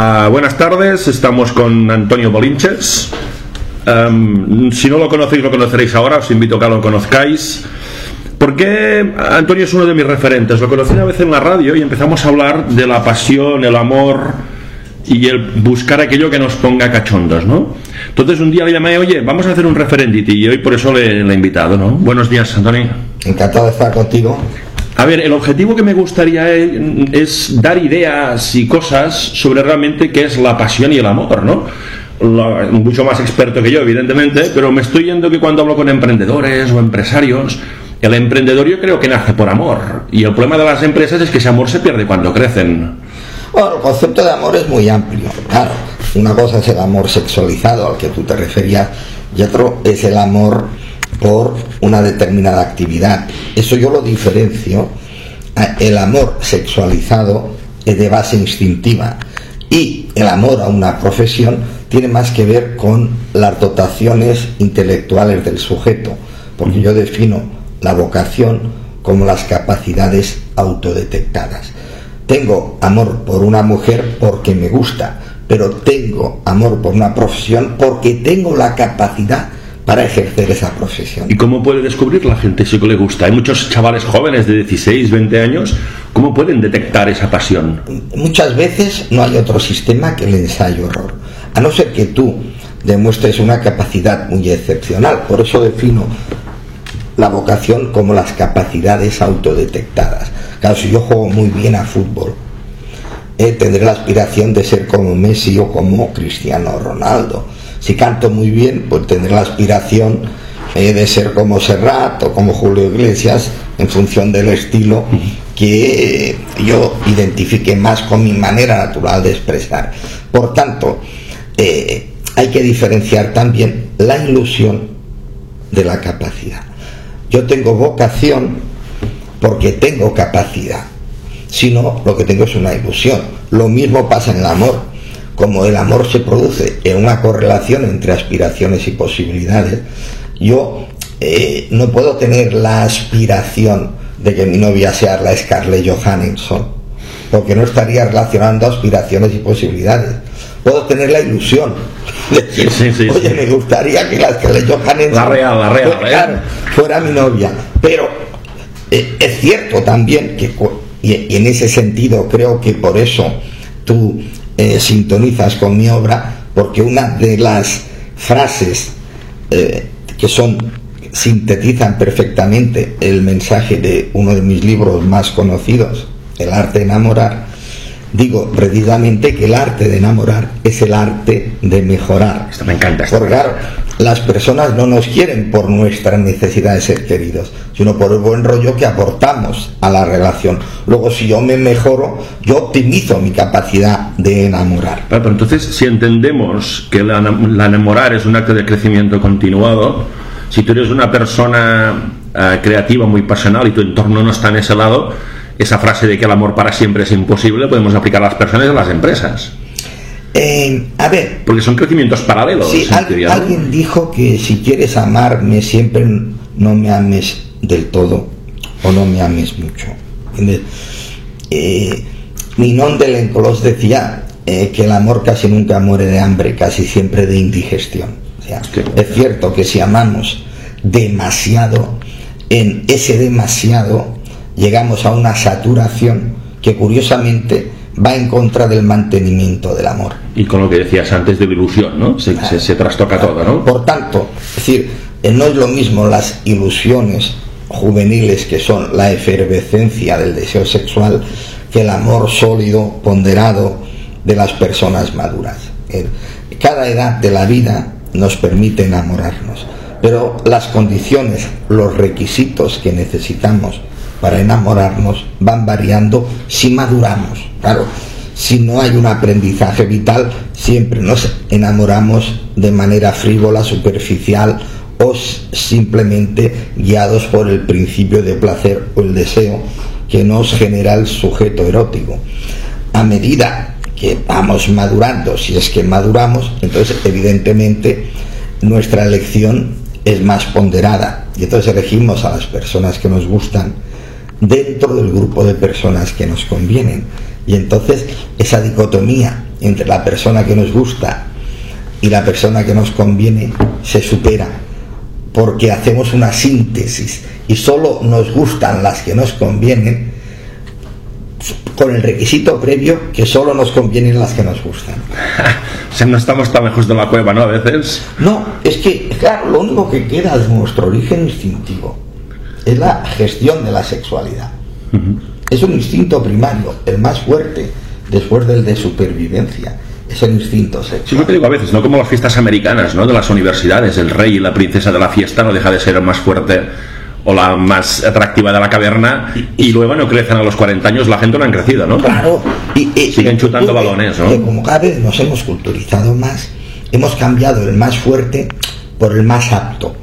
Ah, buenas tardes, estamos con Antonio Bolinches. Em, si no lo conocéis, lo conoceréis ahora, os invito a que lo conozcáis. Porque Antonio es uno de mis referentes. Lo conocí una vez en la radio y empezamos a hablar de la pasión, el amor y el buscar aquello que nos ponga cachondos, ¿no? Entonces un día le llamé, oye, vamos a hacer un referendity y hoy por eso le, le he invitado, ¿no? Buenos días, Antonio. Encantado de estar contigo. A ver, el objetivo que me gustaría es, es dar ideas y cosas sobre realmente qué es la pasión y el amor, ¿no? Mucho más experto que yo, evidentemente, pero me estoy yendo que cuando hablo con emprendedores o empresarios, el emprendedor yo creo que nace por amor. Y el problema de las empresas es que ese amor se pierde cuando crecen. Bueno, el concepto de amor es muy amplio. Claro, una cosa es el amor sexualizado al que tú te referías y otro es el amor por una determinada actividad. Eso yo lo diferencio. El amor sexualizado es de base instintiva y el amor a una profesión tiene más que ver con las dotaciones intelectuales del sujeto, porque yo defino la vocación como las capacidades autodetectadas. Tengo amor por una mujer porque me gusta, pero tengo amor por una profesión porque tengo la capacidad para ejercer esa profesión. ¿Y cómo puede descubrir la gente si le gusta? Hay muchos chavales jóvenes de 16, 20 años, ¿cómo pueden detectar esa pasión? Muchas veces no hay otro sistema que el ensayo-error, a no ser que tú demuestres una capacidad muy excepcional. Por eso defino la vocación como las capacidades autodetectadas. Claro, si yo juego muy bien a fútbol, eh, tendré la aspiración de ser como Messi o como Cristiano Ronaldo. Si canto muy bien, pues tendré la aspiración eh, de ser como Serrat o como Julio Iglesias en función del estilo que yo identifique más con mi manera natural de expresar. Por tanto, eh, hay que diferenciar también la ilusión de la capacidad. Yo tengo vocación porque tengo capacidad, sino lo que tengo es una ilusión. Lo mismo pasa en el amor. Como el amor se produce en una correlación entre aspiraciones y posibilidades, yo eh, no puedo tener la aspiración de que mi novia sea la Scarlett Johansson, porque no estaría relacionando aspiraciones y posibilidades. Puedo tener la ilusión de decir, Sí, sí, sí, oye, sí. me gustaría que la Scarlett Johansson La real, la real, fuera, ¿eh? fuera mi novia. Pero eh, es cierto también que, y, y en ese sentido creo que por eso tú eh, sintonizas con mi obra, porque una de las frases eh, que son sintetizan perfectamente el mensaje de uno de mis libros más conocidos, El arte de enamorar, digo precisamente que el arte de enamorar es el arte de mejorar. Esto me encanta. esto. Porque claro, las personas no nos quieren por nuestra necesidad de ser queridos, sino por el buen rollo que aportamos a la relación. Luego, si yo me mejoro, yo optimizo mi capacidad de enamorar. Claro, pero entonces, si entendemos que la, la enamorar es un acto de crecimiento continuado, si tú eres una persona eh, creativa, muy pasional y tu entorno no está en ese lado, esa frase de que el amor para siempre es imposible podemos aplicar a las personas y a las empresas. Eh, a ver, Porque son crecimientos paralelos. alguien dijo que si quieres amarme siempre no me ames del todo o no me ames mucho. ¿entiendes? Eh, Ninon de Lenclos decía eh, que el amor casi nunca muere de hambre, casi siempre de indigestión. O sea, Sí. es cierto que si amamos demasiado, en ese demasiado llegamos a una saturación que curiosamente va en contra del mantenimiento del amor. Y con lo que decías antes de la ilusión, ¿no? Se, se- se trastoca todo, ¿no? Por tanto, es decir, eh, no es lo mismo las ilusiones juveniles que son la efervescencia del deseo sexual que el amor sólido, ponderado de las personas maduras. Eh, Cada edad de la vida nos permite enamorarnos, pero las condiciones, los requisitos que necesitamos para enamorarnos van variando si maduramos. Claro, si no hay un aprendizaje vital, siempre nos enamoramos de manera frívola, superficial o simplemente guiados por el principio de placer o el deseo que nos genera el sujeto erótico. A medida que vamos madurando, si es que maduramos, entonces evidentemente nuestra elección es más ponderada y entonces elegimos a las personas que nos gustan dentro del grupo de personas que nos convienen. Y entonces esa dicotomía entre la persona que nos gusta y la persona que nos conviene se supera porque hacemos una síntesis y solo nos gustan las que nos convienen con el requisito previo que solo nos convienen las que nos gustan. o sea, no estamos tan lejos de la cueva, ¿no? A veces. No, es que, claro, lo único que queda de nuestro origen instintivo es la gestión de la sexualidad. Es un instinto primario, el más fuerte después del de supervivencia. Es el instinto sexual. Sí, yo te digo a veces, no como las fiestas americanas, ¿no? De las universidades, el rey y la princesa de la fiesta no deja de ser el más fuerte o la más atractiva de la caverna y luego no crecen a los 40 años, la gente no han crecido, ¿no? Claro. Y, Siguen chutando balones, ¿no? como cada vez nos hemos culturizado más, hemos cambiado el más fuerte por el más apto.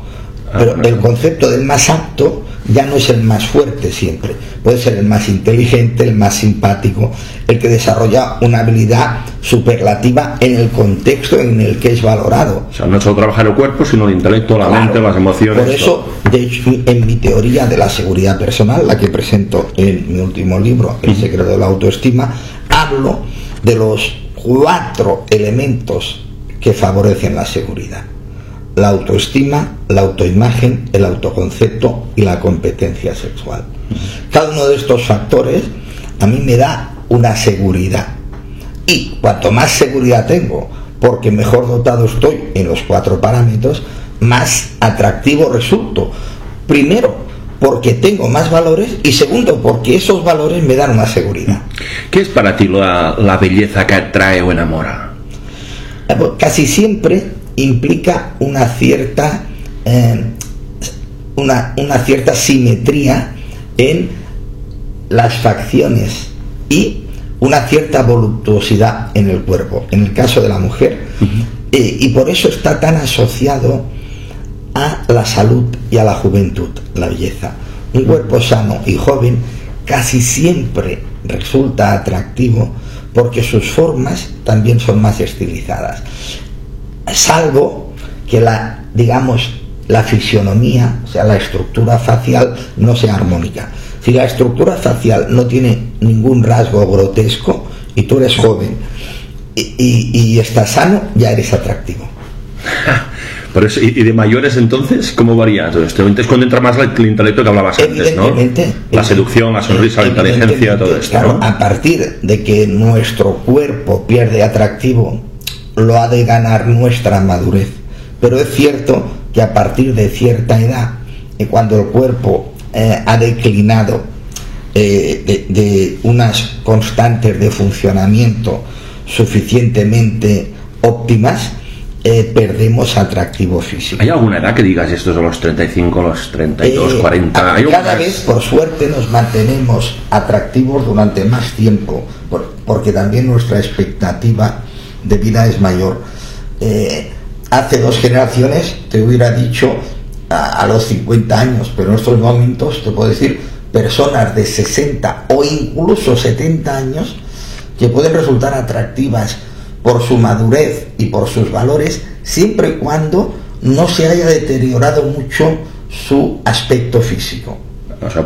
Ah, Pero el concepto del más apto ya no es el más fuerte siempre, puede ser el más inteligente, el más simpático, el que desarrolla una habilidad superlativa en el contexto en el que es valorado. O sea, no solo trabajar el cuerpo, sino el intelecto, la mente, las emociones. Por eso, de hecho, en mi teoría de la seguridad personal, la que presento en mi último libro, El secreto de la autoestima, hablo de los cuatro elementos que favorecen la seguridad la autoestima, la autoimagen, el autoconcepto y la competencia sexual. Cada uno de estos factores a mí me da una seguridad. Y cuanto más seguridad tengo, porque mejor dotado estoy en los cuatro parámetros, más atractivo resulto. Primero, porque tengo más valores y segundo, porque esos valores me dan una seguridad. ¿Qué es para ti la, la belleza que atrae o enamora? Eh, pues, casi siempre implica una cierta, eh, una, una cierta simetría en las facciones y una cierta voluptuosidad en el cuerpo, en el caso de la mujer, eh, y por eso está tan asociado a la salud y a la juventud, la belleza. Un cuerpo sano y joven casi siempre resulta atractivo porque sus formas también son más estilizadas salvo que la, digamos, la fisionomía, o sea, la estructura facial no sea armónica. Si la estructura facial no tiene ningún rasgo grotesco y tú eres joven y, y, estás sano, ya eres atractivo. Por eso, y, de mayores entonces, ¿cómo varía? Entonces cuando entra más el intelecto que hablabas antes, ¿no? La seducción, la sonrisa, la inteligencia, todo esto. Claro, a partir de que nuestro cuerpo pierde atractivo lo ha de ganar nuestra madurez. Pero es cierto que a partir de cierta edad, eh, cuando el cuerpo eh, ha declinado eh, de, unas constantes de funcionamiento suficientemente óptimas, perdemos atractivo físico. ¿Hay alguna edad que digas esto es a los 35, los 32, 40? cada vez, por suerte, nos mantenemos atractivos durante más tiempo, porque también nuestra expectativa de vida es mayor. Eh, hace dos generaciones te hubiera dicho a, los 50 años, pero en estos momentos te puedo decir personas de 60 o incluso 70 años que pueden resultar atractivas por su madurez y por sus valores siempre y cuando no se haya deteriorado mucho su aspecto físico.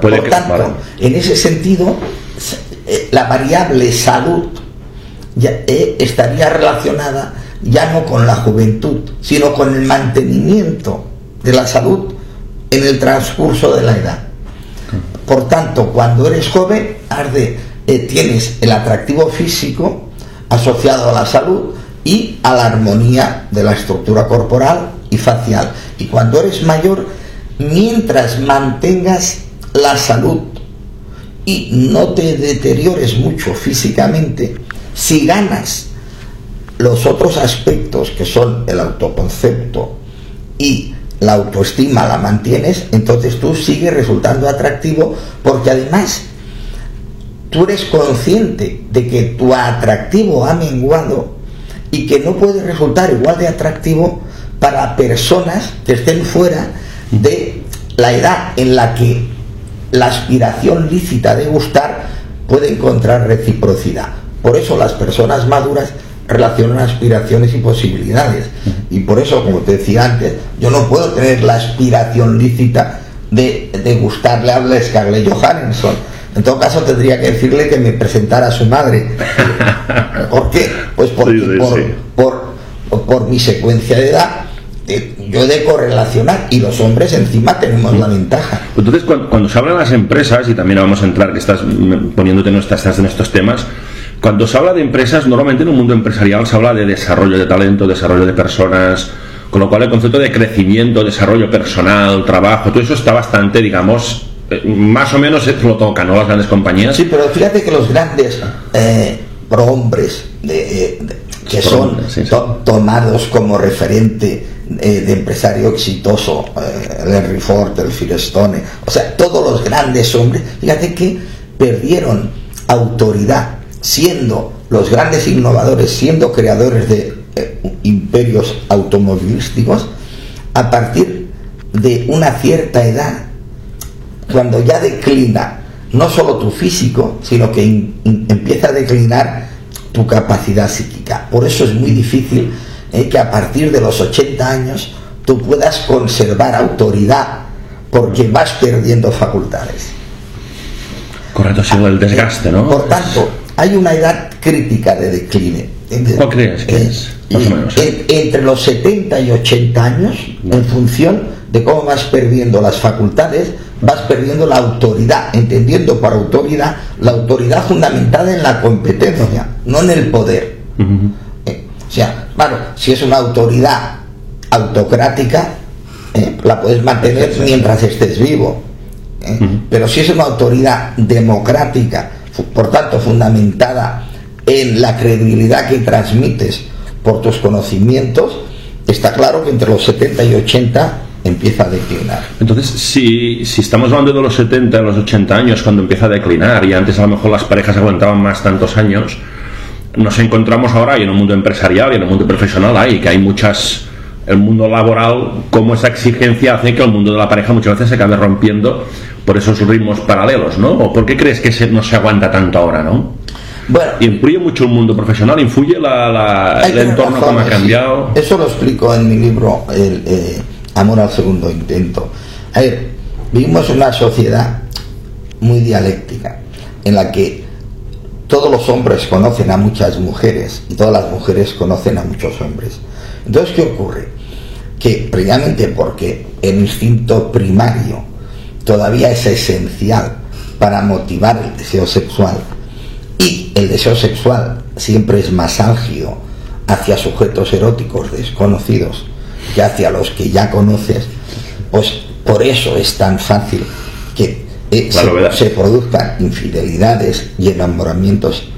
por tanto, en ese sentido, eh, la variable salud eh, estaría relacionada ya no con la juventud, sino con el mantenimiento de la salud en el transcurso de la edad. Por tanto, cuando eres joven, arde, eh, tienes el atractivo físico asociado a la salud y a la armonía de la estructura corporal y facial. Y cuando eres mayor, mientras mantengas la salud y no te deteriores mucho físicamente, si ganas los otros aspectos que son el autoconcepto y la autoestima la mantienes, entonces tú sigues resultando atractivo porque además tú eres consciente de que tu atractivo ha menguado y que no puede resultar igual de atractivo para personas que estén fuera de la edad en la que la aspiración lícita de gustar puede encontrar reciprocidad. Por eso las personas maduras relacionan aspiraciones y posibilidades. Y por eso, como te decía antes, yo no puedo tener la aspiración lícita de, de gustarle a Scarlett Johansson, En todo caso, tendría que decirle que me presentara a su madre. ¿Por qué? Pues porque Sí, sí, por, sí. por- por mi secuencia de edad, eh, yo he de correlacionar y los hombres encima tenemos la ventaja. Entonces, cuando, cuando se habla de las empresas, y también vamos a entrar, que estás mm, poniéndote en, estas- estás en estos temas, cuando se habla de empresas, normalmente en un mundo empresarial se habla de desarrollo de talento, desarrollo de personas, con lo cual el concepto de crecimiento, desarrollo personal, trabajo, todo eso está bastante, digamos, eh, más o menos lo toca, ¿no? Las grandes compañías. Sí, pero fíjate que los grandes eh, prohombres de, de- que son Prohombres, sí, sí. to- tomados como referente eh, de empresario exitoso, eh, el Henry Ford, el Firestone, o sea, todos los grandes hombres, fíjate que perdieron autoridad siendo los grandes innovadores, siendo creadores de eh, imperios automovilísticos, a partir de una cierta edad cuando ya declina no solo tu físico, sino que in- in- empieza a declinar tu capacidad psíquica. Por eso es muy difícil eh, que a partir de los 80 años tú puedas conservar autoridad, porque vas perdiendo facultades. Correcto, sí, el desgaste, ¿no? Por tanto, hay una edad crítica de decline. ¿Cuál crees que es? Más o menos. En- entre los 70 y 80 años, en función de cómo vas perdiendo las facultades, vas perdiendo la autoridad, entendiendo por autoridad la autoridad fundamentada en la competencia, no en el poder. Eh, O sea, claro, si es una autoridad autocrática, eh, la puedes mantener mientras estés vivo. eh. Pero si es una autoridad democrática, por tanto fundamentada en la credibilidad que transmites por tus conocimientos, está claro que entre los 70 y 80 empieza a declinar. Entonces, si, si estamos hablando de los 70, los 80 años, cuando empieza a declinar, y antes a lo mejor las parejas aguantaban más tantos años, nos encontramos ahora y en un mundo empresarial y en un mundo profesional hay que hay muchas el mundo laboral como esa exigencia hace que el mundo de la pareja muchas veces se acabe rompiendo por esos ritmos paralelos, ¿no? ¿O por qué crees que se- no se aguanta tanto ahora, no? Bueno, influye mucho el mundo profesional, influye la, la- el entorno como ha sí. cambiado. Eso lo explico en mi libro el, eh, Amor al segundo intento. A ver, vivimos en una sociedad muy dialéctica en la que todos los hombres conocen a muchas mujeres y todas las mujeres conocen a muchos hombres. Entonces, ¿qué ocurre? Que previamente porque el instinto primario todavía es esencial para motivar el deseo sexual y el deseo sexual siempre es más álgido hacia sujetos eróticos desconocidos que hacia los que ya conoces, pues por eso es tan fácil que eh, se, se produzcan infidelidades y enamoramientos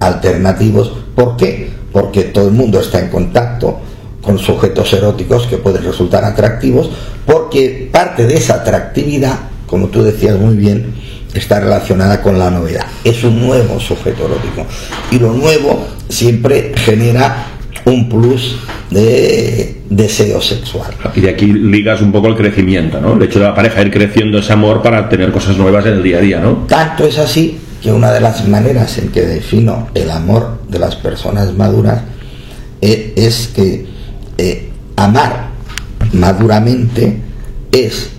alternativos. ¿Por qué? Porque todo el mundo está en contacto con sujetos eróticos que pueden resultar atractivos, porque parte de esa atractividad, como tú decías muy bien, está relacionada con la novedad. Es un nuevo sujeto erótico. Y lo nuevo siempre genera un plus de deseo sexual. Y de aquí ligas un poco el crecimiento, ¿no? El hecho de la pareja ir creciendo ese amor para tener cosas nuevas en el día a día, ¿no? Tanto es así que una de las maneras en que defino el amor de las personas maduras eh, es que eh, amar maduramente es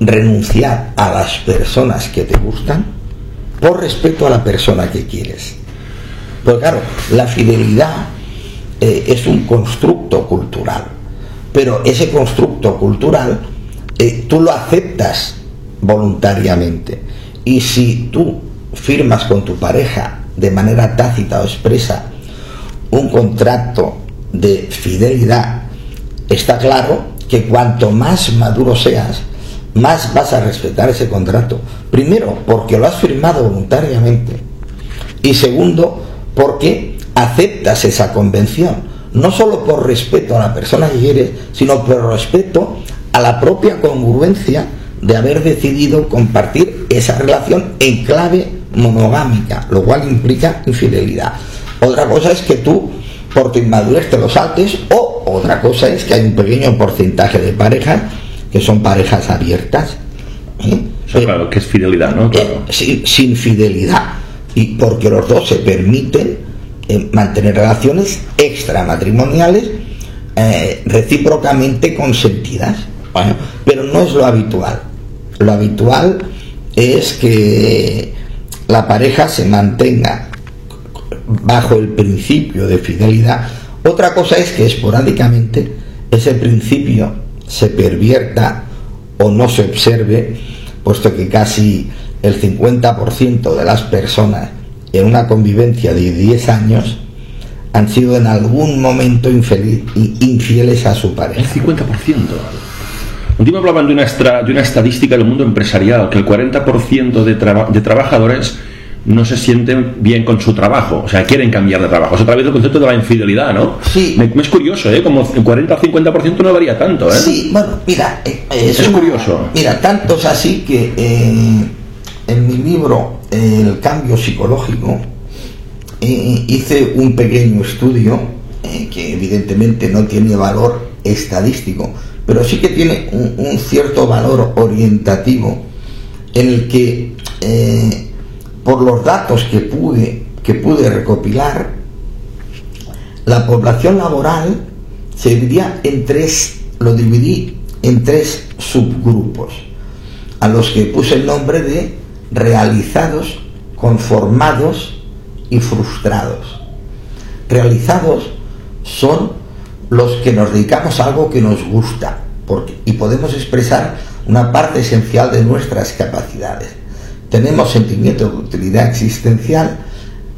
renunciar a las personas que te gustan por respeto a la persona que quieres. Porque claro, la fidelidad eh, es un constructo cultural, pero ese constructo cultural eh, tú lo aceptas voluntariamente. Y si tú firmas con tu pareja de manera tácita o expresa un contrato de fidelidad, está claro que cuanto más maduro seas, más vas a respetar ese contrato. Primero, porque lo has firmado voluntariamente. Y segundo, porque aceptas esa convención. No solo por respeto a la persona que quieres, sino por respeto a la propia congruencia de haber decidido compartir esa relación en clave monogámica, lo cual implica infidelidad. Otra cosa es que tú, por tu inmadurez, te lo saltes, o otra cosa es que hay un pequeño porcentaje de parejas que son parejas abiertas. ¿eh? Eso, claro, que es fidelidad, ¿no? Claro. Eh, sin, sin fidelidad y porque los dos se permiten eh, mantener relaciones extramatrimoniales eh, recíprocamente consentidas Bueno, pero no es lo habitual lo habitual es que la pareja se mantenga bajo el principio de fidelidad. Otra cosa es que esporádicamente ese principio se pervierta o no se observe, puesto que casi el 50% de las personas en una convivencia de 10 años han sido en algún momento infieles a su pareja. El 50%. Un día me hablaban de una, de una estadística del mundo empresarial, que el 40% de, de trabajadores no se sienten bien con su trabajo, o sea, quieren cambiar de trabajo. Es otra vez el concepto de la infidelidad, ¿no? Sí. Me, es curioso, ¿eh? Como el 40 o 50% no varía tanto, ¿eh? Sí, bueno, mira, eh, es, curioso. Mira, tanto es así que eh, en mi libro El cambio psicológico eh, hice un pequeño estudio que evidentemente no tiene valor estadístico, pero sí que tiene un, un cierto valor orientativo en el que por los datos que pude, que pude recopilar, la población laboral se dividía en tres, lo dividí en tres subgrupos, a los que puse el nombre de realizados, conformados y frustrados. Realizados son los que nos dedicamos a algo que nos gusta porque, y podemos expresar una parte esencial de nuestras capacidades tenemos sentimiento de utilidad existencial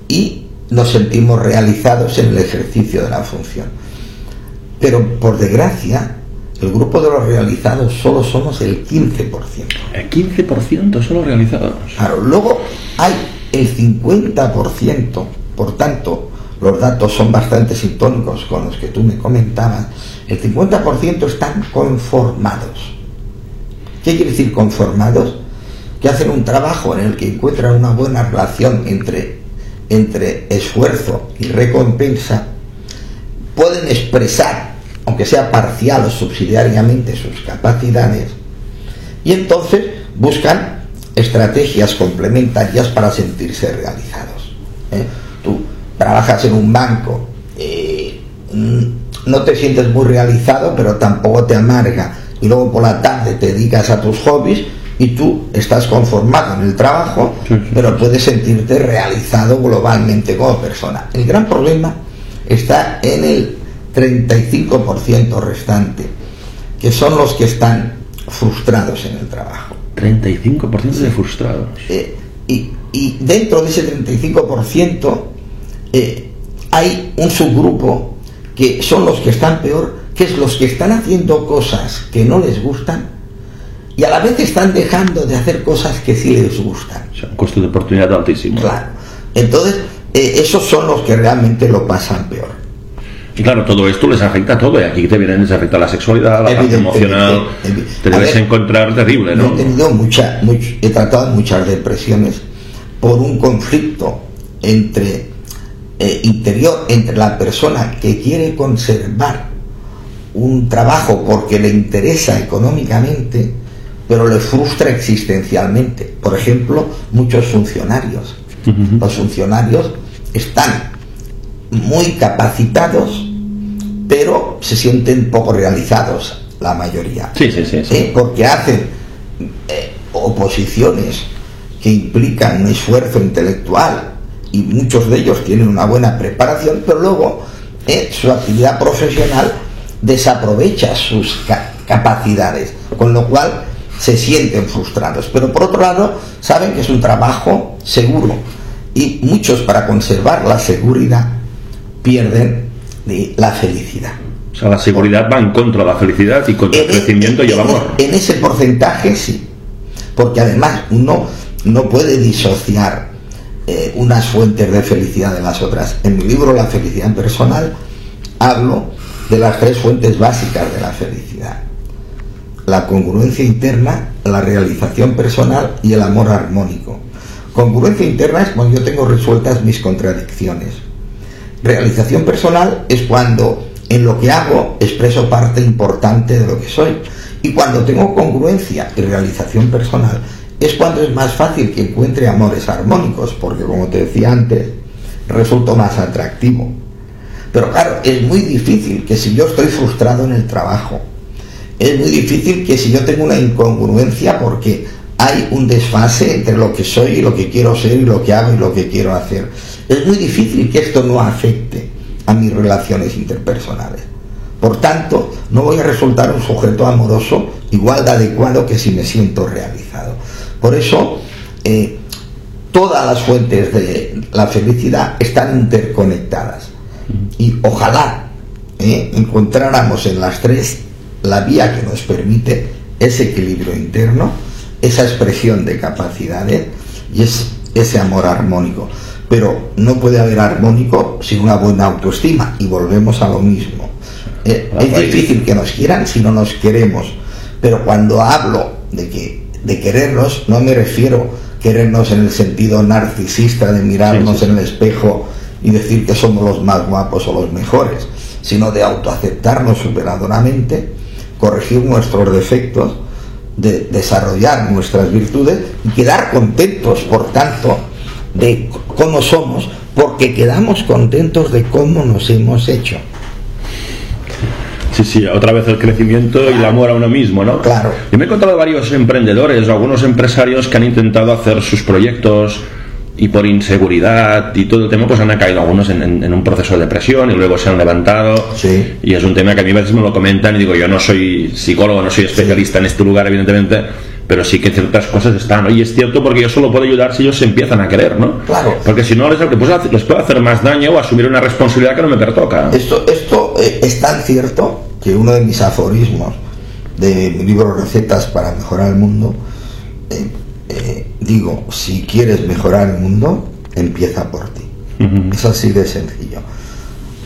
y nos sentimos realizados en el ejercicio de la función. Pero por desgracia, el grupo de los realizados solo somos el 15%. El 15% solo realizados. Claro, luego hay el 50%, por tanto, los datos son bastante sintónicos con los que tú me comentabas, el 50% están conformados. ¿Qué quiere decir conformados? Que hacen un trabajo en el que encuentran una buena relación entre, entre esfuerzo y recompensa, pueden expresar, aunque sea parcial o subsidiariamente, sus capacidades, y entonces buscan estrategias complementarias para sentirse realizados. ¿eh? Tú trabajas en un banco, eh, no te sientes muy realizado, pero tampoco te amarga, y luego por la tarde te dedicas a tus hobbies, y tú estás conformado en el trabajo, pero puedes sentirte realizado globalmente como persona. El gran problema está en el 35% restante, que son los que están frustrados en el trabajo. 35% de frustrados. Eh, y, dentro de ese 35% eh, hay un subgrupo que son los que están peor, que es los que están haciendo cosas que no les gustan y a la vez están dejando de hacer cosas que sí les gustan. O sea, un costo de oportunidad altísimo. Claro. Entonces, eh, esos son los que realmente lo pasan peor. Y claro, todo esto les afecta a todo. Y aquí te vienen, les afecta la sexualidad, la parte emocional. Te debes encontrar terrible, ¿no? He tenido mucha, he tratado muchas depresiones por un conflicto entre eh, interior entre la persona que quiere conservar un trabajo porque le interesa económicamente pero le frustra existencialmente. Por ejemplo, muchos funcionarios. Los funcionarios están muy capacitados, pero se sienten poco realizados, la mayoría. Sí, sí, sí. ¿Eh? Porque hacen eh, oposiciones que implican un esfuerzo intelectual y muchos de ellos tienen una buena preparación, pero luego eh, su actividad profesional desaprovecha sus capacidades, con lo cual se sienten frustrados. Pero por otro lado, saben que es un trabajo seguro y muchos para conservar la seguridad pierden la felicidad. O sea, la seguridad va en contra de la felicidad y contra el crecimiento y el amor. En ese porcentaje sí, porque además uno no puede disociar eh, unas fuentes de felicidad de las otras. En mi libro La felicidad personal hablo de las tres fuentes básicas de la felicidad la congruencia interna, la realización personal y el amor armónico. Congruencia interna es cuando yo tengo resueltas mis contradicciones. Realización personal es cuando en lo que hago expreso parte importante de lo que soy. Y cuando tengo congruencia y realización personal es cuando es más fácil que encuentre amores armónicos, porque como te decía antes, resulto más atractivo. Pero claro, es muy difícil que si yo estoy frustrado en el trabajo, es muy difícil que si yo tengo una incongruencia porque hay un desfase entre lo que soy y lo que quiero ser y lo que hago y lo que quiero hacer. Es muy difícil que esto no afecte a mis relaciones interpersonales. Por tanto, no voy a resultar un sujeto amoroso igual de adecuado que si me siento realizado. Por eso, eh, todas las fuentes de la felicidad están interconectadas. Y ojalá eh, encontráramos en las tres la vía que nos permite ese equilibrio interno, esa expresión de capacidades y es ese amor armónico. Pero no puede haber armónico sin una buena autoestima y volvemos a lo mismo. Eh, es difícil que nos quieran si no nos queremos, pero cuando hablo de que de querernos no me refiero querernos en el sentido narcisista de mirarnos en el espejo y decir que somos los más guapos o los mejores, sino de autoaceptarnos superadoramente, corregir nuestros defectos, de desarrollar nuestras virtudes y quedar contentos, por tanto, de cómo somos, porque quedamos contentos de cómo nos hemos hecho. Sí, sí, otra vez el crecimiento y el amor a uno mismo, ¿no? Claro. Yo me he encontrado varios emprendedores, algunos empresarios que han intentado hacer sus proyectos y por inseguridad y todo el tema, pues han caído algunos en, un proceso de depresión y luego se han levantado. Sí. Y es un tema que a mí a veces me lo comentan y digo, yo no soy psicólogo, no soy especialista en este lugar, evidentemente, pero sí que ciertas cosas están, ¿no? Y es cierto porque yo solo puedo ayudar si ellos se empiezan a querer, ¿no? Claro. Porque si no, les, pues, les puedo hacer más daño o asumir una responsabilidad que no me pertoca. Esto, esto eh, es tan cierto que uno de mis aforismos de mi libro Recetas para mejorar el mundo, eh, eh, digo, si quieres mejorar el mundo, empieza por ti. Es así de sencillo.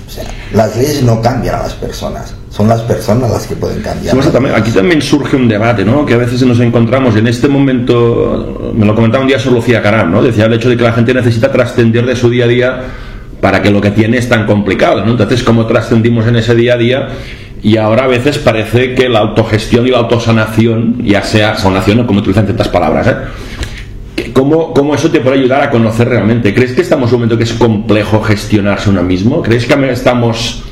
O sea, las leyes no cambian a las personas, son las personas las que pueden cambiar. aquí también surge un debate, ¿no? Que a veces nos encontramos en este momento, me lo comentaba un día solo Lucía Caram, ¿no? Decía el hecho de que la gente necesita trascender de su día a día para que lo que tiene es tan complicado, ¿no? Entonces, ¿cómo trascendimos en ese día a día? Y ahora a veces parece que la autogestión y la autosanación, ya sea sanación o como utilizan ciertas palabras, ¿eh? ¿Cómo, ¿Cómo, eso te puede ayudar a conocer realmente? ¿Crees que estamos en un momento que es complejo gestionarse uno mismo? ¿Crees que estamos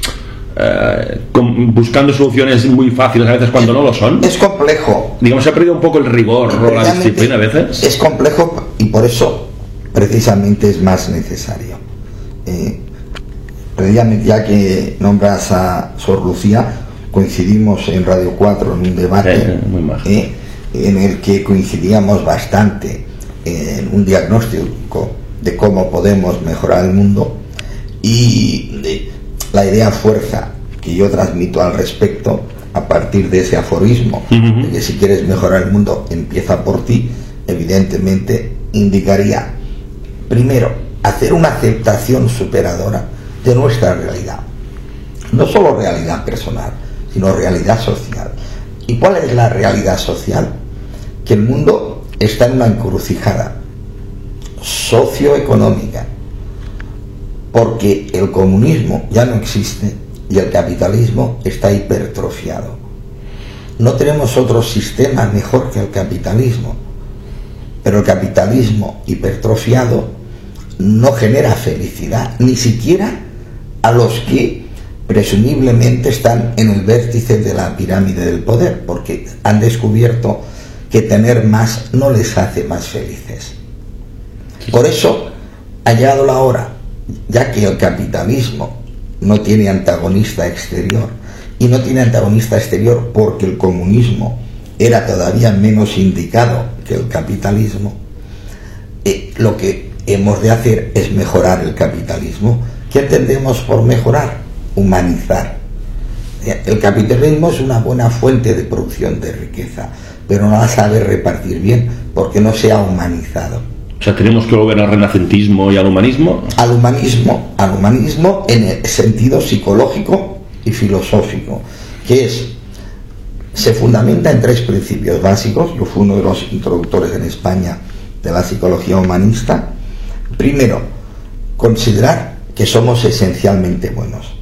eh, buscando soluciones muy fáciles a veces cuando no lo son? Es complejo. Digamos, se ha perdido un poco el rigor o la disciplina a veces. Es complejo y por eso precisamente es más necesario. Eh, ya que nombras a Sor Lucía, coincidimos en Radio 4 en un debate eh, en el que coincidíamos bastante en un diagnóstico de cómo podemos mejorar el mundo y de la idea fuerza que yo transmito al respecto a partir de ese aforismo, de que si quieres mejorar el mundo empieza por ti, evidentemente indicaría, primero, hacer una aceptación superadora de nuestra realidad. No solo realidad personal, sino realidad social. ¿Y cuál es la realidad social? Que el mundo está en una encrucijada socioeconómica, porque el comunismo ya no existe y el capitalismo está hipertrofiado. No tenemos otro sistema mejor que el capitalismo, pero el capitalismo hipertrofiado no genera felicidad, ni siquiera a los que presumiblemente están en el vértice de la pirámide del poder, porque han descubierto que tener más no les hace más felices. Por eso ha llegado la hora, ya que el capitalismo no tiene antagonista exterior, y no tiene antagonista exterior porque el comunismo era todavía menos indicado que el capitalismo, eh, lo que hemos de hacer es mejorar el capitalismo ¿Qué entendemos por mejorar? Humanizar. El capitalismo es una buena fuente de producción de riqueza, pero no la sabe repartir bien porque no se ha humanizado. O sea, tenemos que volver al renacentismo y al humanismo. Al humanismo, al humanismo en el sentido psicológico y filosófico, que es se fundamenta en tres principios básicos. Yo fui uno de los introductores en España de la psicología humanista. Primero, considerar que somos esencialmente buenos.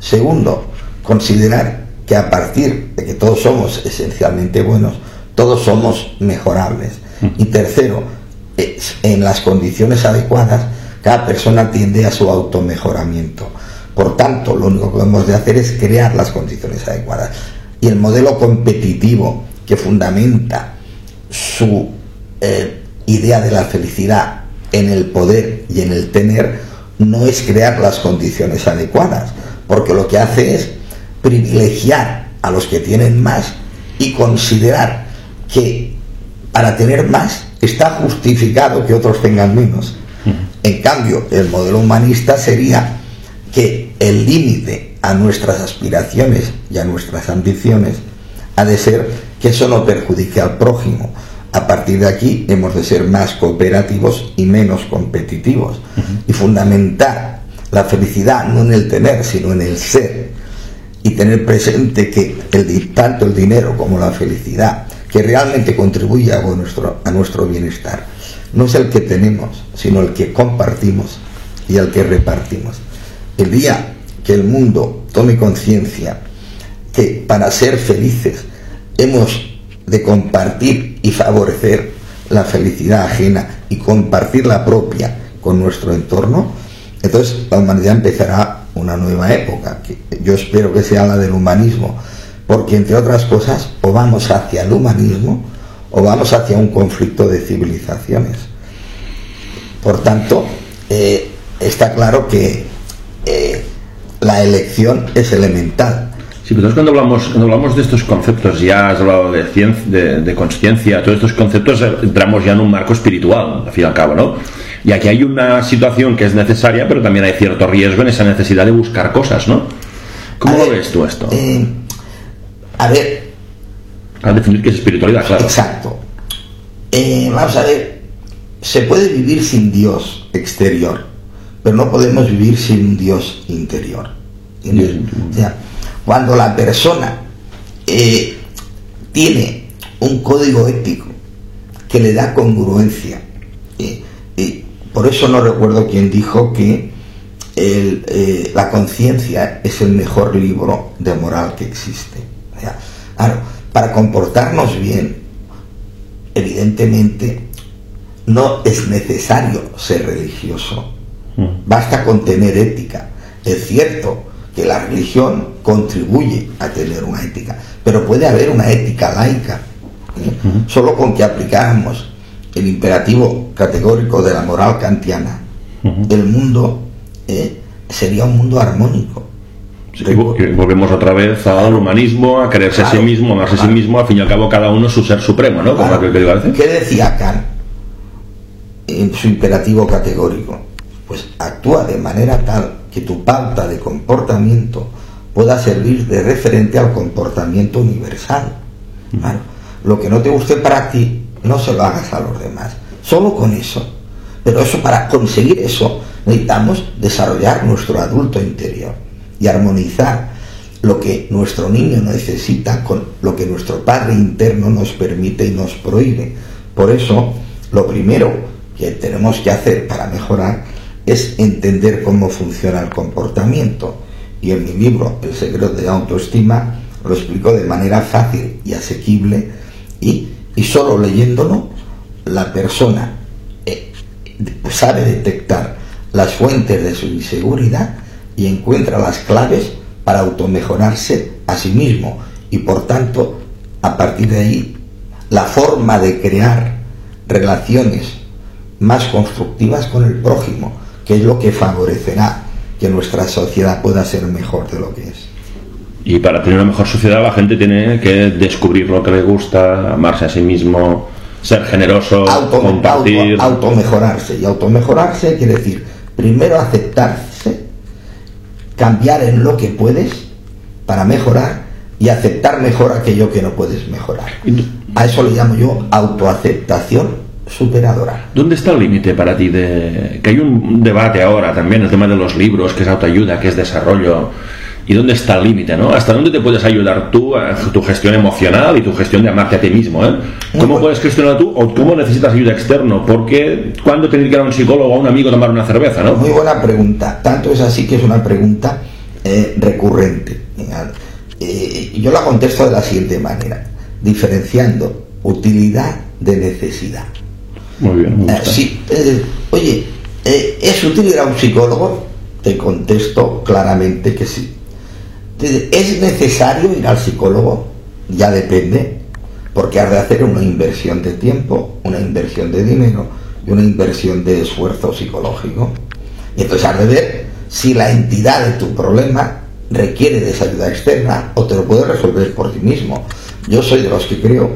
Segundo, considerar que a partir de que todos somos esencialmente buenos, todos somos mejorables. Y tercero, en las condiciones adecuadas, cada persona tiende a su automejoramiento. Por tanto, lo único que hemos de hacer es crear las condiciones adecuadas. Y el modelo competitivo que fundamenta su eh, idea de la felicidad en el poder y en el tener no es crear las condiciones adecuadas, porque lo que hace es privilegiar a los que tienen más y considerar que para tener más está justificado que otros tengan menos. En cambio, el modelo humanista sería que el límite a nuestras aspiraciones y a nuestras ambiciones ha de ser que eso no perjudique al prójimo. A partir de aquí hemos de ser más cooperativos y menos competitivos. Y fundamentar la felicidad no en el tener, sino en el ser. Y tener presente que el, tanto el dinero como la felicidad, que realmente contribuye a nuestro, a nuestro bienestar, no es el que tenemos, sino el que compartimos y el que repartimos. El día que el mundo tome conciencia que para ser felices hemos de compartir y favorecer la felicidad ajena y compartir la propia con nuestro entorno, entonces la humanidad empezará una nueva época, que yo espero que sea la del humanismo, porque entre otras cosas o vamos hacia el humanismo o vamos hacia un conflicto de civilizaciones. Por tanto, eh, está claro que eh, la elección es elemental. Sí, pero cuando hablamos, cuando hablamos de estos conceptos, ya has hablado de, ciencia, de, conciencia, todos estos conceptos eh, entramos ya en un marco espiritual, al fin y al cabo, ¿no? Y aquí hay una situación que es necesaria, pero también hay cierto riesgo en esa necesidad de buscar cosas, ¿no? ¿Cómo lo ves tú esto? a ver. A definir qué es espiritualidad, claro. Exacto. vamos a ver, se puede vivir sin Dios exterior, pero no podemos vivir sin un Dios interior. O sea, cuando la persona eh, tiene un código ético que le da congruencia, eh, por eso no recuerdo quién dijo que eh, la conciencia es el mejor libro de moral que existe. claro, para comportarnos bien, evidentemente, no es necesario ser religioso Basta con tener ética. Es cierto que la religión contribuye a tener una ética, pero puede haber una ética laica. ¿eh? Solo con que aplicáramos el imperativo categórico de la moral kantiana, el mundo ¿eh? sería un mundo armónico. volvemos otra vez al humanismo, a creerse a sí mismo, amarse a sí mismo, al fin y al cabo cada uno su ser supremo, ¿no? ¿Qué decía Kant en su imperativo categórico? pues actúa de manera tal que tu pauta de comportamiento pueda servir de referente al comportamiento universal. Lo que no te guste para ti, no se lo hagas a los demás. Solo con eso. Pero eso para conseguir eso necesitamos desarrollar nuestro adulto interior y armonizar lo que nuestro niño necesita con lo que nuestro padre interno nos permite y nos prohíbe. Por eso, lo primero que tenemos que hacer para mejorar es entender cómo funciona el comportamiento. Y en mi libro, El secreto de la autoestima, lo explico de manera fácil y asequible y, solo leyéndolo, la persona eh, sabe detectar las fuentes de su inseguridad y encuentra las claves para automejorarse a sí mismo y por tanto, a partir de ahí, la forma de crear relaciones más constructivas con el prójimo, que es lo que favorecerá que nuestra sociedad pueda ser mejor de lo que es. Y para tener una mejor sociedad la gente tiene que descubrir lo que le gusta, amarse a sí mismo, ser generoso, compartir... Auto, automejorarse. Y automejorarse quiere decir, primero aceptarse, cambiar en lo que puedes para mejorar y aceptar mejor aquello que no puedes mejorar. A eso le llamo yo autoaceptación superadora. ¿Dónde está el límite para ti de que hay un debate ahora también el tema de los libros, que es autoayuda, que es desarrollo? ¿Y dónde está el límite, no? ¿Hasta dónde te puedes ayudar tú a tu gestión emocional y tu gestión de amarte a ti mismo, eh? ¿Cómo puedes gestionar tú o cómo necesitas ayuda externo? Porque cuando tener que ir a un psicólogo o a un amigo a tomar una cerveza, no? Muy buena pregunta. Tanto es así que es una pregunta eh, recurrente. Eh, yo la contesto de la siguiente manera, diferenciando utilidad de necesidad. Muy bien. Eh, sí, oye, ¿es útil ir a un psicólogo? Te contesto claramente que sí. ¿Es necesario ir al psicólogo? Ya depende. porque has de hacer una inversión de tiempo, una inversión de dinero y una inversión de esfuerzo psicológico. Y entonces has de ver si la entidad de tu problema requiere de esa ayuda externa o te lo puedes resolver por ti mismo. Yo soy de los que creo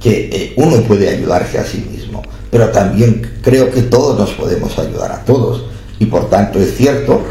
que eh, uno puede ayudarse a sí mismo, pero también creo que todos nos podemos ayudar a todos. Y por tanto es cierto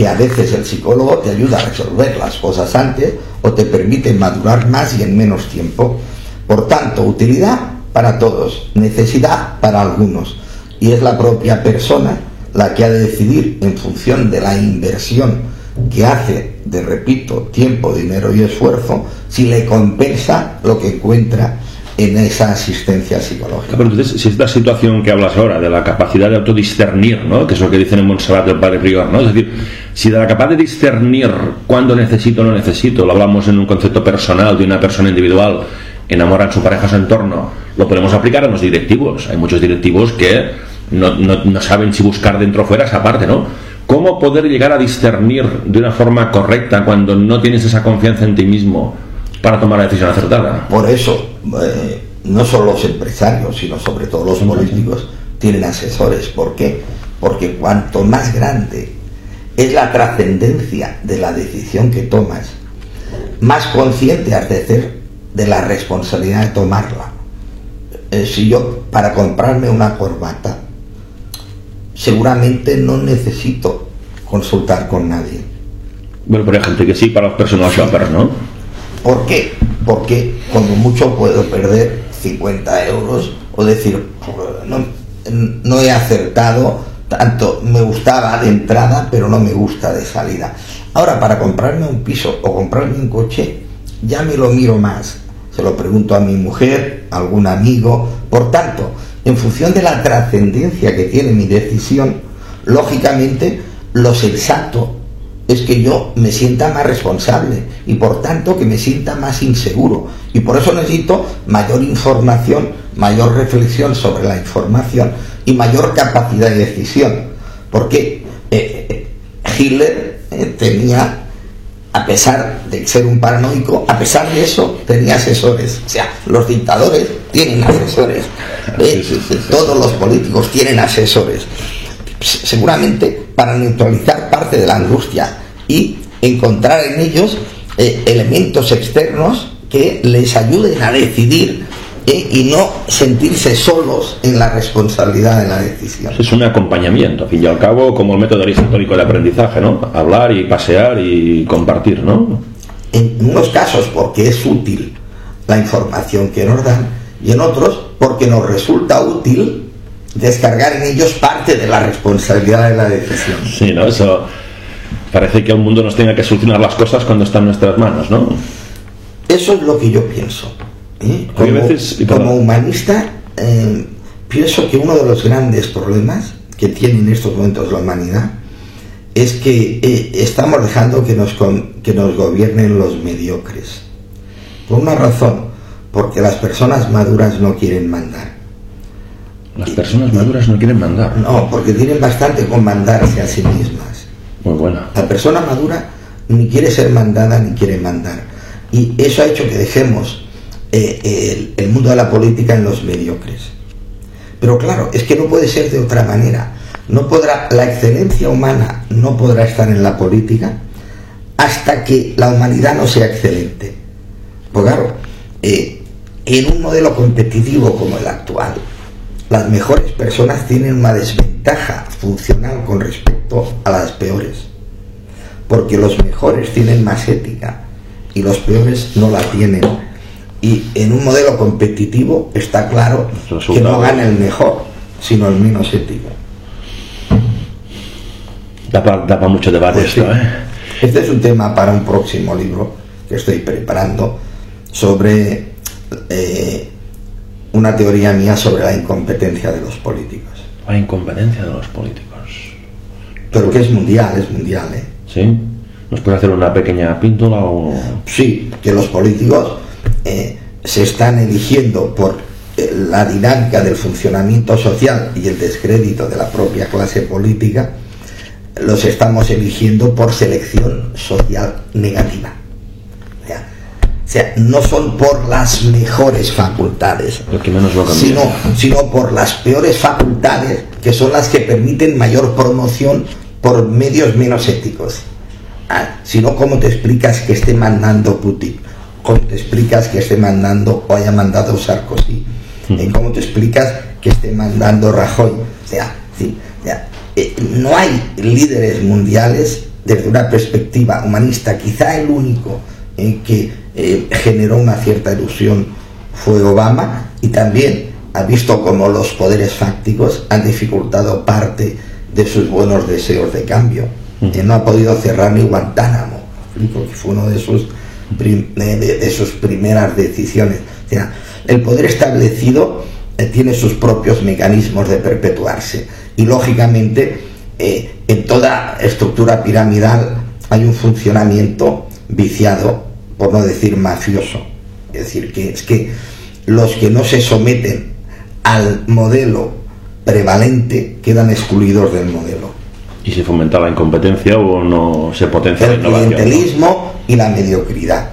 que a veces el psicólogo te ayuda a resolver las cosas antes o te permite madurar más y en menos tiempo. Por tanto, utilidad para todos, necesidad para algunos. Y es la propia persona la que ha de decidir en función de la inversión que hace de, repito, tiempo, dinero y esfuerzo, si le compensa lo que encuentra en esa asistencia psicológica. Pero entonces, si esta situación que hablas ahora, de la capacidad de autodiscernir, ¿no? que es lo que dicen en Montserrat del Padre Prior, ¿no? es decir, si de la capacidad de discernir cuándo necesito o no necesito, lo hablamos en un concepto personal de una persona individual, enamora a su pareja, a su entorno, lo podemos aplicar a los directivos. Hay muchos directivos que no, no, saben si buscar dentro o fuera esa parte, ¿no? ¿Cómo poder llegar a discernir de una forma correcta cuando no tienes esa confianza en ti mismo para tomar la decisión acertada? Por eso, eh, no solo los empresarios, sino sobre todo los políticos tienen asesores. ¿Por qué? Porque cuanto más grande es la trascendencia de la decisión que tomas, más consciente has de ser de la responsabilidad de tomarla. Eh, si yo para comprarme una corbata seguramente no necesito consultar con nadie. Bueno, pero hay gente que sí para los personal shoppers, ¿no? ¿Por qué? Porque como mucho puedo perder 50 euros o decir, no, no he acertado, tanto me gustaba de entrada, pero no me gusta de salida. Ahora, para comprarme un piso o comprarme un coche, ya me lo miro más. Se lo pregunto a mi mujer, a algún amigo. Por tanto, en función de la trascendencia que tiene mi decisión, lógicamente lo sensato es que yo me sienta más responsable y por tanto que me sienta más inseguro. Y por eso necesito mayor información, mayor reflexión sobre la información y mayor capacidad de decisión. Porque eh, eh, Hitler eh, tenía a pesar de ser un paranoico, a pesar de eso, tenía asesores. O sea, los dictadores tienen asesores. ¿eh? Todos los políticos tienen asesores. Seguramente para neutralizar parte de la angustia y encontrar en ellos eh, elementos externos que les ayuden a decidir ¿eh? y no sentirse solos en la responsabilidad de la decisión. Es un acompañamiento, al fin y al cabo, como el método aristotélico de aprendizaje, ¿no? Hablar y pasear y compartir, ¿no? En unos casos porque es útil la información que nos dan y en otros porque nos resulta útil descargar en ellos parte de la responsabilidad de la decisión. Sí, ¿no? Eso parece que el mundo nos tenga que solucionar las cosas cuando están en nuestras manos, ¿no? Eso es lo que yo pienso. ¿eh? Como, humanista, eh, pienso que uno de los grandes problemas que tiene en estos momentos la humanidad es que eh, estamos dejando que nos, que nos gobiernen los mediocres. Por una razón, porque las personas maduras no quieren mandar. Las personas maduras no quieren mandar. No, porque tienen bastante con mandarse a sí mismas. Muy buena. La persona madura ni quiere ser mandada ni quiere mandar. Y eso ha hecho que dejemos eh, el, mundo de la política en los mediocres. Pero claro, es que no puede ser de otra manera. No podrá, la excelencia humana no podrá estar en la política hasta que la humanidad no sea excelente. Pues claro, eh, en un modelo competitivo como el actual, las mejores personas tienen una desventaja funcional con respecto a las peores. Porque los mejores tienen más ética y los peores no la tienen y en un modelo competitivo está claro que no gana el mejor, sino el menos ético. Da para, mucho debate pues esto, ¿eh? Este es un tema para un próximo libro que estoy preparando sobre eh, una teoría mía sobre la incompetencia de los políticos. La incompetencia de los políticos. Pero que es mundial, es mundial, ¿eh? Sí. ¿Nos puede hacer una pequeña píndola o...? Sí, que los políticos eh, se están eligiendo por eh, la dinámica del funcionamiento social y el descrédito de la propia clase política, los estamos eligiendo por selección social negativa. Sea, no son por las mejores facultades, sino, sino por las peores facultades, que son las que permiten mayor promoción por medios menos éticos. Ah, si no, ¿cómo te explicas que esté mandando Putin? ¿Cómo te explicas que esté mandando o haya mandado Sarkozy? Mm. ¿Cómo te explicas que esté mandando Rajoy? O sea, sí, eh, no hay líderes mundiales desde una perspectiva humanista, quizá el único en que eh, generó una cierta ilusión fue Obama y también ha visto como los poderes fácticos han dificultado parte de sus buenos deseos de cambio. Él no ha podido cerrar ni Guantánamo, que fue uno de sus, de, sus primeras decisiones. O sea, el poder establecido eh, tiene sus propios mecanismos de perpetuarse y lógicamente eh, en toda estructura piramidal hay un funcionamiento viciado, por no decir mafioso. Es decir, que es que los que no se someten al modelo prevalente quedan excluidos del modelo. ¿Y se fomenta la incompetencia o no se potencia el la clientelismo y la mediocridad?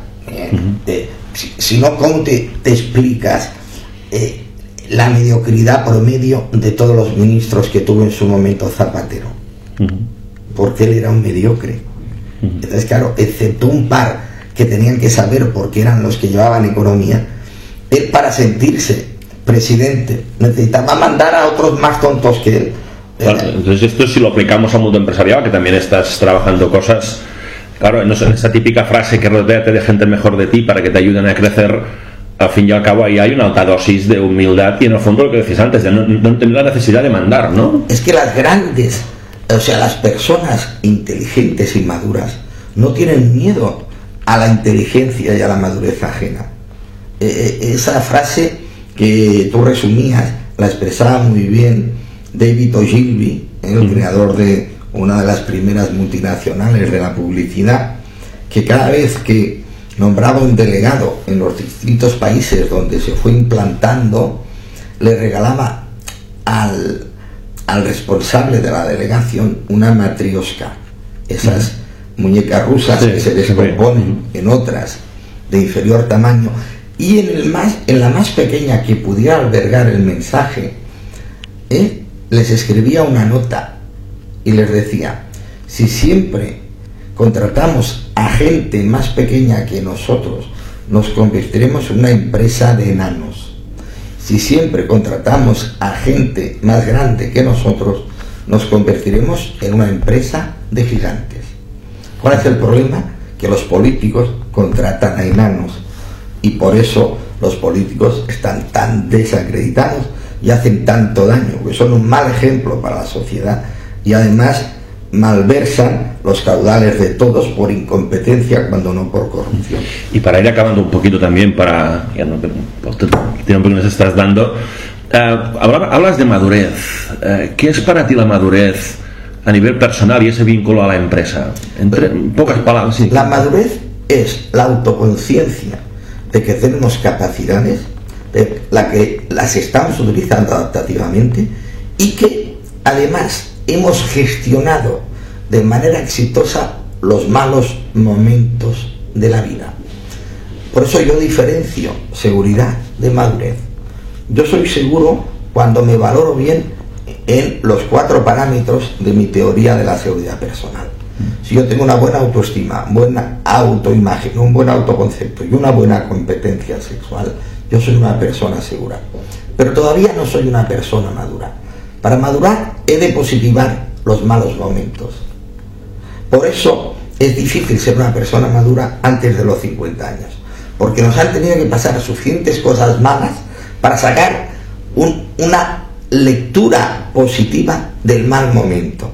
Eh, si, no, ¿cómo te, explicas eh, la mediocridad promedio de todos los ministros que tuvo en su momento Zapatero? Porque él era un mediocre. Entonces, claro, excepto un par que tenían que saber porque eran los que llevaban economía, él para sentirse presidente necesitaba mandar a otros más tontos que él. entonces esto si lo aplicamos al mundo empresarial, que también estás trabajando cosas, claro, no esa típica frase que rodeate de gente mejor de ti para que te ayuden a crecer, al fin y al cabo ahí hay una alta dosis de humildad y en el fondo lo que decís antes, de no, no tener la necesidad de mandar, ¿no? Es que las grandes, o sea, las personas inteligentes y maduras no tienen miedo a la inteligencia y a la madurez ajena. Eh, eh, esa frase que tú resumías la expresaba muy bien David Ogilvy, el creador de una de las primeras multinacionales de la publicidad, que cada vez que nombraba un delegado en los distintos países donde se fue implantando, le regalaba al, responsable de la delegación una matrioska, esas muñecas rusas que se descomponen en otras de inferior tamaño y en, el más, en la más pequeña que pudiera albergar el mensaje, ¿eh? les escribía una nota y les decía, si siempre contratamos a gente más pequeña que nosotros, nos convertiremos en una empresa de enanos. Si siempre contratamos a gente más grande que nosotros, nos convertiremos en una empresa de gigantes. ¿Cuál es el problema? Que los políticos contratan a enanos y por eso los políticos están tan desacreditados y hacen tanto daño, que son un mal ejemplo para la sociedad y además malversan los caudales de todos por incompetencia cuando no por corrupción. Y para ir acabando un poquito también, para ya no, por el tiempo que nos estás dando, eh, hablas de madurez. Eh, ¿Qué es para ti la madurez a nivel personal y ese vínculo a la empresa? Entre pocas palabras. La madurez es la autoconciencia de que tenemos capacidades, de la que las estamos utilizando adaptativamente y que además hemos gestionado de manera exitosa los malos momentos de la vida. Por eso yo diferencio seguridad de madurez. Yo soy seguro cuando me valoro bien en los cuatro parámetros de mi teoría de la seguridad personal. Si yo tengo una buena autoestima, buena autoimagen, un buen autoconcepto y una buena competencia sexual, yo soy una persona segura. Pero todavía no soy una persona madura. Para madurar he de positivar los malos momentos. Por eso es difícil ser una persona madura antes de los 50 años. Porque nos han tenido que pasar suficientes cosas malas para sacar una lectura positiva del mal momento.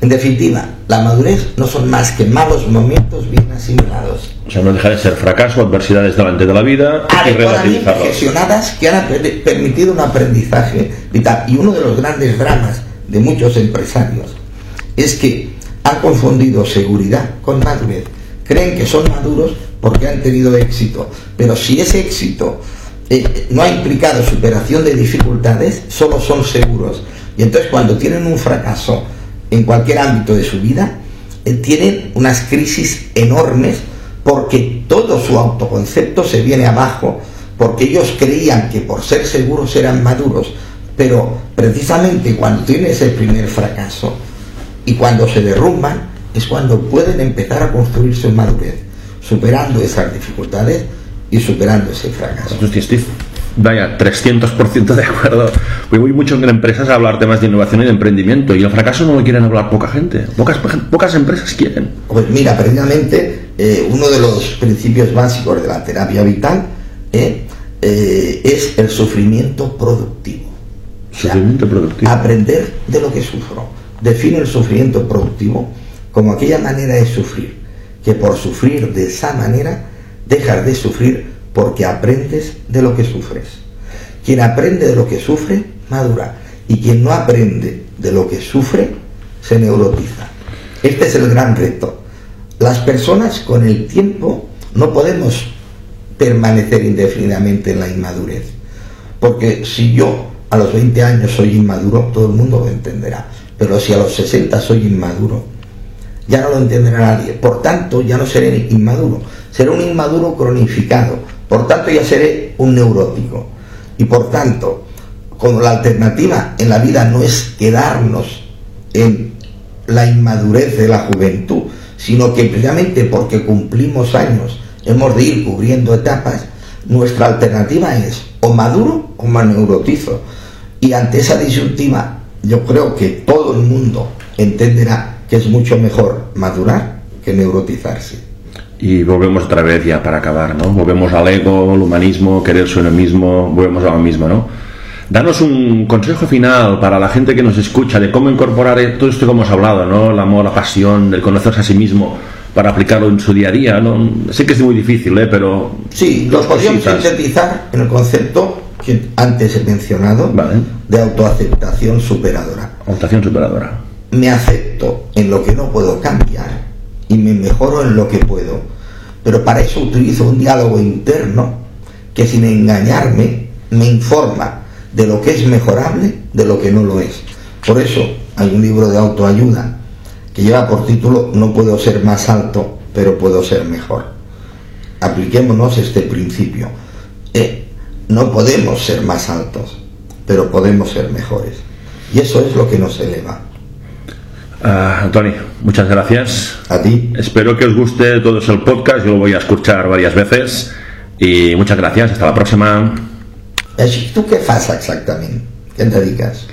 En definitiva, la madurez no son más que malos momentos bien asimilados. O sea, no deja de ser fracaso, adversidades delante de la vida y relativizarlos. gestionadas que han permitido un aprendizaje vital. Y uno de los grandes dramas de muchos empresarios es que han confundido seguridad con madurez. Creen que son maduros porque han tenido éxito, pero si ese éxito eh, no ha implicado superación de dificultades, solo son seguros. Y entonces cuando tienen un fracaso en cualquier ámbito de su vida, eh, tienen unas crisis enormes porque todo su autoconcepto se viene abajo, porque ellos creían que por ser seguros eran maduros, pero precisamente cuando tienen ese primer fracaso y cuando se derrumban, es cuando pueden empezar a construir su madurez, superando esas dificultades y superando ese fracaso. Vaya, 300% de acuerdo. Hoy voy mucho en empresas a hablar temas de innovación y de emprendimiento y el fracaso no lo quieren hablar poca gente. Pocas, pocas empresas quieren. Pues mira, precisamente eh, uno de los principios básicos de la terapia vital eh, eh, es el sufrimiento productivo. Sufrimiento productivo. Aprender de lo que sufro. Define el sufrimiento productivo como aquella manera de sufrir, que por sufrir de esa manera dejas de sufrir porque aprendes de lo que sufres. Quien aprende de lo que sufre, madura. Y quien no aprende de lo que sufre, se neurotiza. Este es el gran reto. Las personas con el tiempo no podemos permanecer indefinidamente en la inmadurez. Porque si yo a los 20 años soy inmaduro, todo el mundo lo entenderá. Pero si a los 60 soy inmaduro, ya no lo entenderá nadie. Por tanto, ya no seré inmaduro. Seré un inmaduro cronificado por tanto, ya seré un neurótico. Y por tanto, como la alternativa en la vida no es quedarnos en la inmadurez de la juventud, sino que precisamente porque cumplimos años hemos de ir cubriendo etapas, nuestra alternativa es o maduro o más neurotizo. Y ante esa disyuntiva, yo creo que todo el mundo entenderá que es mucho mejor madurar que neurotizarse y volvemos otra vez ya para acabar, ¿no? Volvemos al ego, al humanismo, quererse uno mismo, volvemos a lo mismo, ¿no? Danos un consejo final para la gente que nos escucha de cómo incorporar todo esto que hemos hablado, ¿no? El amor, la pasión, el conocerse a sí mismo para aplicarlo en su día a día, ¿no? Sé que es muy difícil, ¿eh? Pero... Sí, lo podríamos sintetizar en el concepto que antes he mencionado de autoaceptación superadora. Autoaceptación superadora. Me acepto en lo que no puedo cambiar y me mejoro en lo que puedo. Pero para eso utilizo un diálogo interno que sin engañarme me informa de lo que es mejorable, de lo que no lo es. Por eso hay un libro de autoayuda que lleva por título No puedo ser más alto, pero puedo ser mejor. Apliquémonos este principio. Eh, no podemos ser más altos, pero podemos ser mejores. Y eso es lo que nos eleva. Uh, Tony, muchas gracias. A ti. Espero que os guste todo el podcast. Yo lo voy a escuchar varias veces. Y muchas gracias. Hasta la próxima. ¿Tú qué haces exactamente? ¿Qué te dedicas?